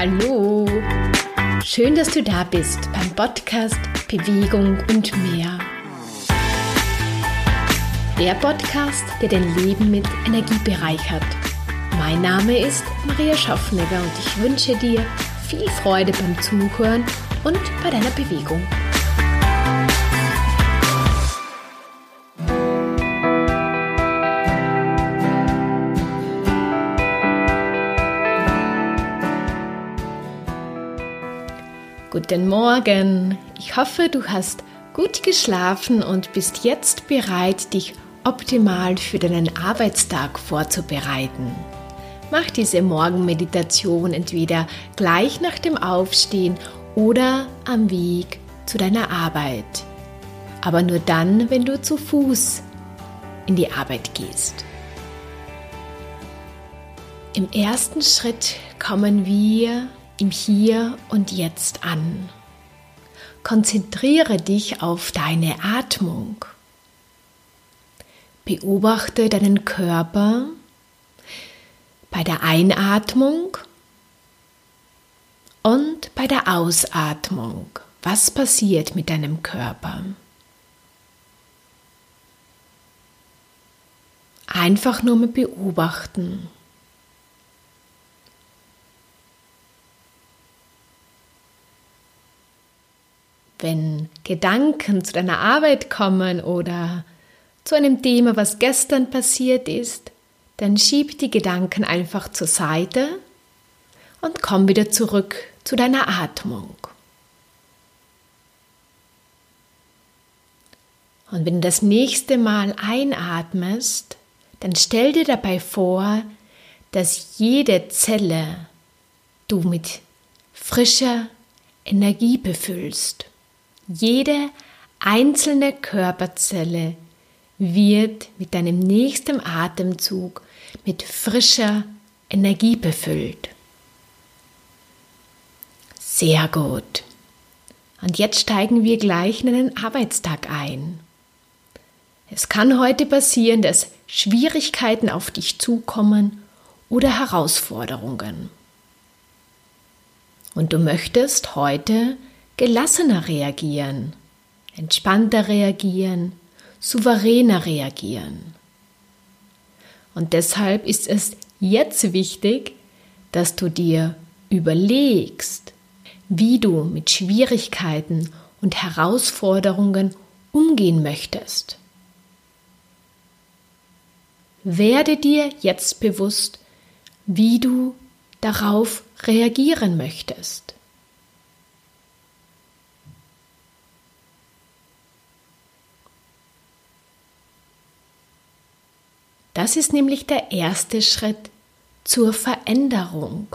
Hallo! Schön, dass du da bist beim Podcast Bewegung und mehr. Der Podcast, der dein Leben mit Energie bereichert. Mein Name ist Maria Schaffnegger und ich wünsche dir viel Freude beim Zuhören und bei deiner Bewegung. Guten Morgen. Ich hoffe, du hast gut geschlafen und bist jetzt bereit, dich optimal für deinen Arbeitstag vorzubereiten. Mach diese Morgenmeditation entweder gleich nach dem Aufstehen oder am Weg zu deiner Arbeit. Aber nur dann, wenn du zu Fuß in die Arbeit gehst. Im ersten Schritt kommen wir im Hier und Jetzt an. Konzentriere dich auf deine Atmung. Beobachte deinen Körper bei der Einatmung und bei der Ausatmung. Was passiert mit deinem Körper? Einfach nur mit beobachten. wenn Gedanken zu deiner Arbeit kommen oder zu einem Thema, was gestern passiert ist, dann schieb die Gedanken einfach zur Seite und komm wieder zurück zu deiner Atmung. Und wenn du das nächste Mal einatmest, dann stell dir dabei vor, dass jede Zelle du mit frischer Energie befüllst. Jede einzelne Körperzelle wird mit deinem nächsten Atemzug mit frischer Energie befüllt. Sehr gut. Und jetzt steigen wir gleich in einen Arbeitstag ein. Es kann heute passieren, dass Schwierigkeiten auf dich zukommen oder Herausforderungen. Und du möchtest heute gelassener reagieren, entspannter reagieren, souveräner reagieren. Und deshalb ist es jetzt wichtig, dass du dir überlegst, wie du mit Schwierigkeiten und Herausforderungen umgehen möchtest. Werde dir jetzt bewusst, wie du darauf reagieren möchtest. Das ist nämlich der erste Schritt zur Veränderung.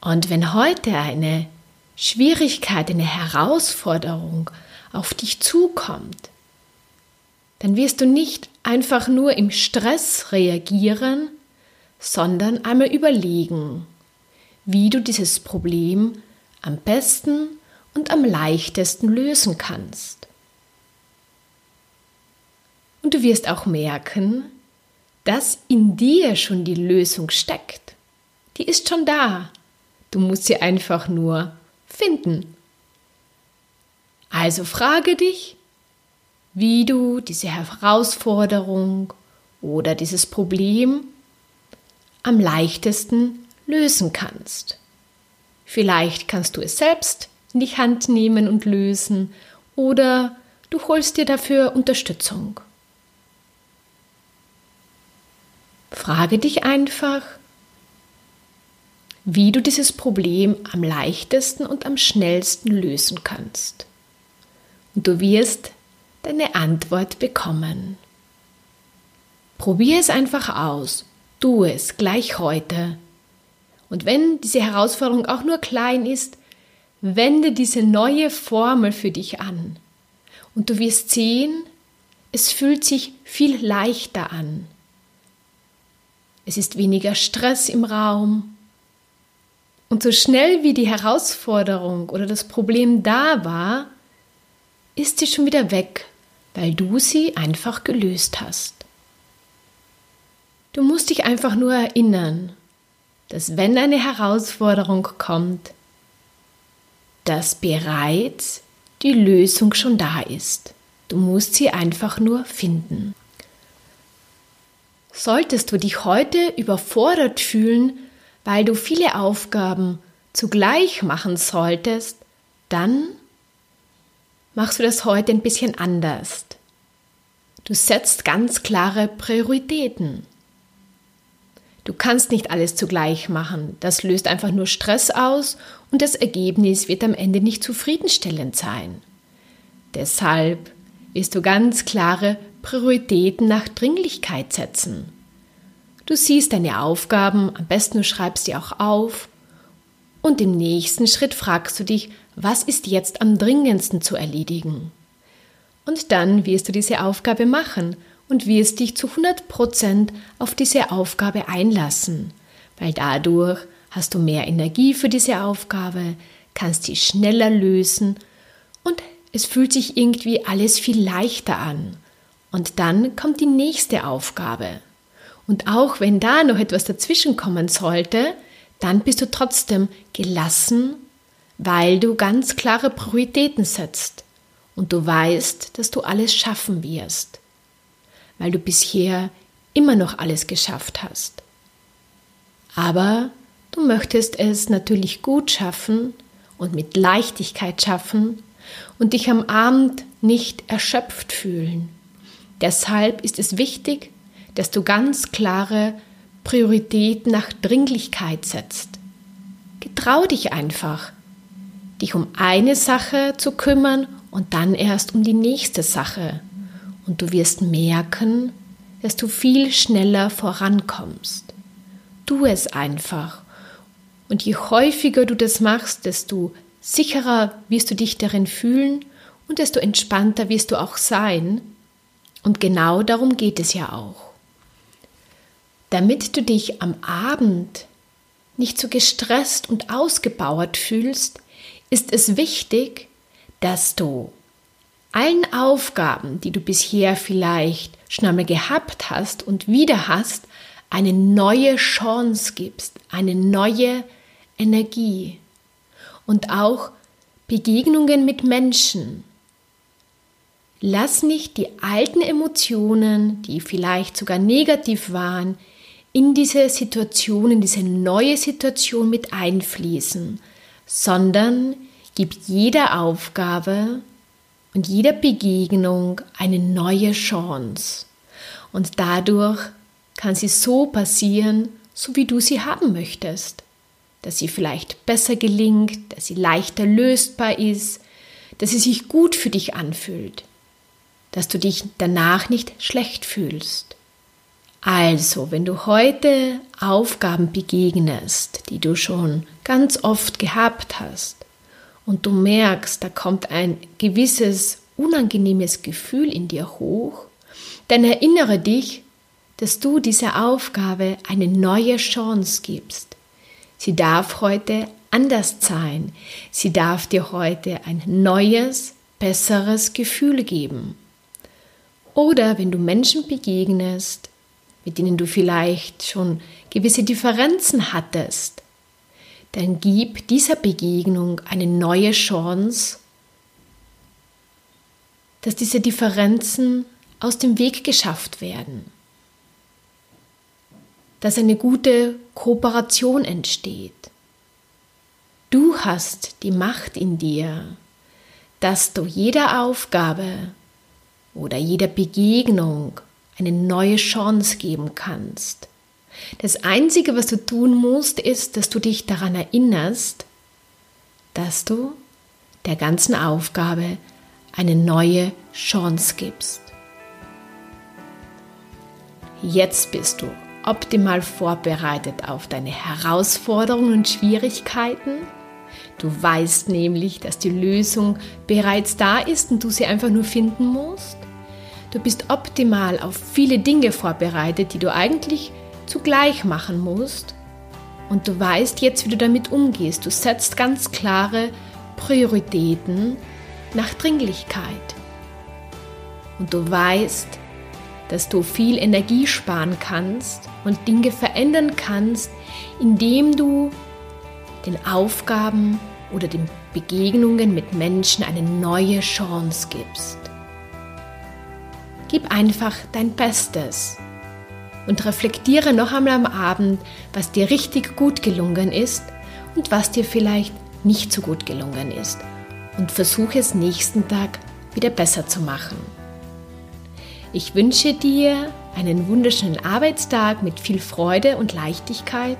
Und wenn heute eine Schwierigkeit, eine Herausforderung auf dich zukommt, dann wirst du nicht einfach nur im Stress reagieren, sondern einmal überlegen, wie du dieses Problem am besten und am leichtesten lösen kannst. Und du wirst auch merken, dass in dir schon die Lösung steckt. Die ist schon da. Du musst sie einfach nur finden. Also frage dich, wie du diese Herausforderung oder dieses Problem am leichtesten lösen kannst. Vielleicht kannst du es selbst in die Hand nehmen und lösen oder du holst dir dafür Unterstützung. Frage dich einfach, wie du dieses Problem am leichtesten und am schnellsten lösen kannst. Und du wirst deine Antwort bekommen. Probier es einfach aus. Tu es gleich heute. Und wenn diese Herausforderung auch nur klein ist, wende diese neue Formel für dich an. Und du wirst sehen, es fühlt sich viel leichter an. Es ist weniger Stress im Raum. Und so schnell wie die Herausforderung oder das Problem da war, ist sie schon wieder weg, weil du sie einfach gelöst hast. Du musst dich einfach nur erinnern, dass wenn eine Herausforderung kommt, dass bereits die Lösung schon da ist. Du musst sie einfach nur finden. Solltest du dich heute überfordert fühlen, weil du viele Aufgaben zugleich machen solltest, dann machst du das heute ein bisschen anders. Du setzt ganz klare Prioritäten. Du kannst nicht alles zugleich machen. Das löst einfach nur Stress aus und das Ergebnis wird am Ende nicht zufriedenstellend sein. Deshalb wirst du ganz klare Prioritäten nach Dringlichkeit setzen. Du siehst deine Aufgaben, am besten du schreibst sie auch auf und im nächsten Schritt fragst du dich, was ist jetzt am dringendsten zu erledigen? Und dann wirst du diese Aufgabe machen und wirst dich zu 100% auf diese Aufgabe einlassen, weil dadurch hast du mehr Energie für diese Aufgabe, kannst sie schneller lösen und es fühlt sich irgendwie alles viel leichter an. Und dann kommt die nächste Aufgabe. Und auch wenn da noch etwas dazwischen kommen sollte, dann bist du trotzdem gelassen, weil du ganz klare Prioritäten setzt und du weißt, dass du alles schaffen wirst weil du bisher immer noch alles geschafft hast. Aber du möchtest es natürlich gut schaffen und mit Leichtigkeit schaffen und dich am Abend nicht erschöpft fühlen. Deshalb ist es wichtig, dass du ganz klare Prioritäten nach Dringlichkeit setzt. Getrau dich einfach, dich um eine Sache zu kümmern und dann erst um die nächste Sache und du wirst merken, dass du viel schneller vorankommst. Tu es einfach. Und je häufiger du das machst, desto sicherer wirst du dich darin fühlen und desto entspannter wirst du auch sein. Und genau darum geht es ja auch. Damit du dich am Abend nicht so gestresst und ausgebauert fühlst, ist es wichtig, dass du allen Aufgaben, die du bisher vielleicht schon einmal gehabt hast und wieder hast, eine neue Chance gibst, eine neue Energie und auch Begegnungen mit Menschen. Lass nicht die alten Emotionen, die vielleicht sogar negativ waren, in diese Situation, in diese neue Situation mit einfließen, sondern gib jeder Aufgabe und jeder Begegnung eine neue Chance. Und dadurch kann sie so passieren, so wie du sie haben möchtest. Dass sie vielleicht besser gelingt, dass sie leichter lösbar ist, dass sie sich gut für dich anfühlt, dass du dich danach nicht schlecht fühlst. Also, wenn du heute Aufgaben begegnest, die du schon ganz oft gehabt hast, und du merkst, da kommt ein gewisses unangenehmes Gefühl in dir hoch, dann erinnere dich, dass du dieser Aufgabe eine neue Chance gibst. Sie darf heute anders sein. Sie darf dir heute ein neues, besseres Gefühl geben. Oder wenn du Menschen begegnest, mit denen du vielleicht schon gewisse Differenzen hattest, dann gib dieser Begegnung eine neue Chance, dass diese Differenzen aus dem Weg geschafft werden, dass eine gute Kooperation entsteht. Du hast die Macht in dir, dass du jeder Aufgabe oder jeder Begegnung eine neue Chance geben kannst. Das Einzige, was du tun musst, ist, dass du dich daran erinnerst, dass du der ganzen Aufgabe eine neue Chance gibst. Jetzt bist du optimal vorbereitet auf deine Herausforderungen und Schwierigkeiten. Du weißt nämlich, dass die Lösung bereits da ist und du sie einfach nur finden musst. Du bist optimal auf viele Dinge vorbereitet, die du eigentlich zugleich machen musst. Und du weißt jetzt, wie du damit umgehst. Du setzt ganz klare Prioritäten nach Dringlichkeit. Und du weißt, dass du viel Energie sparen kannst und Dinge verändern kannst, indem du den Aufgaben oder den Begegnungen mit Menschen eine neue Chance gibst. Gib einfach dein Bestes und reflektiere noch einmal am Abend, was dir richtig gut gelungen ist und was dir vielleicht nicht so gut gelungen ist und versuche es nächsten Tag wieder besser zu machen. Ich wünsche dir einen wunderschönen Arbeitstag mit viel Freude und Leichtigkeit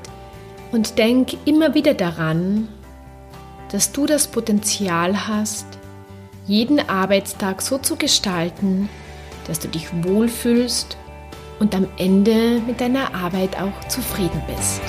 und denk immer wieder daran, dass du das Potenzial hast, jeden Arbeitstag so zu gestalten, dass du dich wohlfühlst und am Ende mit deiner Arbeit auch zufrieden bist.